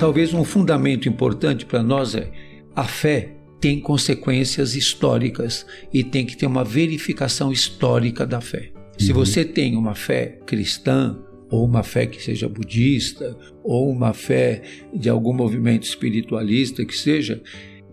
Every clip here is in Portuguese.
talvez um fundamento importante para nós é a fé tem consequências históricas e tem que ter uma verificação histórica da fé. Se uhum. você tem uma fé cristã, ou uma fé que seja budista, ou uma fé de algum movimento espiritualista que seja,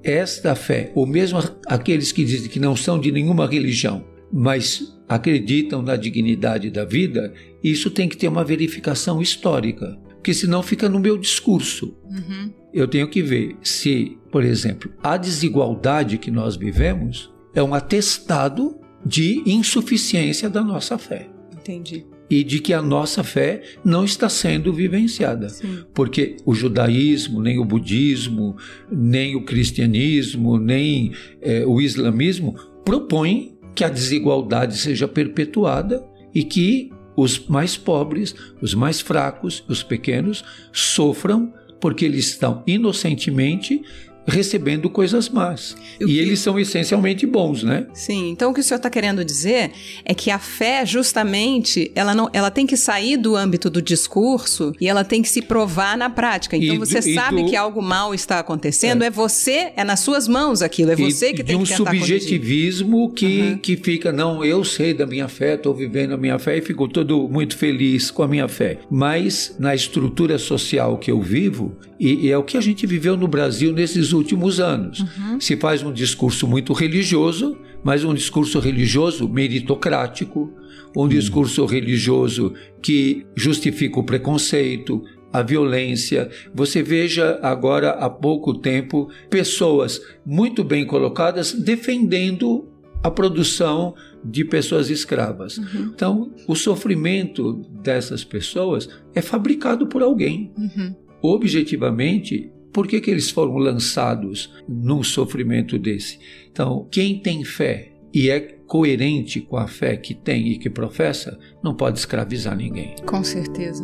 esta fé, ou mesmo aqueles que dizem que não são de nenhuma religião, mas acreditam na dignidade da vida, isso tem que ter uma verificação histórica, porque senão fica no meu discurso. Uhum. Eu tenho que ver se, por exemplo, a desigualdade que nós vivemos é um atestado de insuficiência da nossa fé. Entendi e de que a nossa fé não está sendo vivenciada. Sim. Porque o judaísmo, nem o budismo, nem o cristianismo, nem é, o islamismo propõem que a desigualdade seja perpetuada e que os mais pobres, os mais fracos, os pequenos sofram porque eles estão inocentemente recebendo coisas más. E que... eles são essencialmente bons, né? Sim. Então o que o senhor está querendo dizer é que a fé, justamente, ela não, ela tem que sair do âmbito do discurso e ela tem que se provar na prática. Então e você do, sabe do... que algo mal está acontecendo, é. é. você, é nas suas mãos aquilo, é você e que tem que tentar De um subjetivismo que, uhum. que fica, não, eu sei da minha fé, estou vivendo a minha fé e fico todo muito feliz com a minha fé. Mas na estrutura social que eu vivo, e, e é o que a gente viveu no Brasil nesses últimos anos. Uhum. Se faz um discurso muito religioso, mas um discurso religioso meritocrático, um uhum. discurso religioso que justifica o preconceito, a violência. Você veja agora há pouco tempo pessoas muito bem colocadas defendendo a produção de pessoas escravas. Uhum. Então, o sofrimento dessas pessoas é fabricado por alguém. Uhum. Objetivamente, por que, que eles foram lançados num sofrimento desse? Então, quem tem fé e é coerente com a fé que tem e que professa, não pode escravizar ninguém. Com certeza.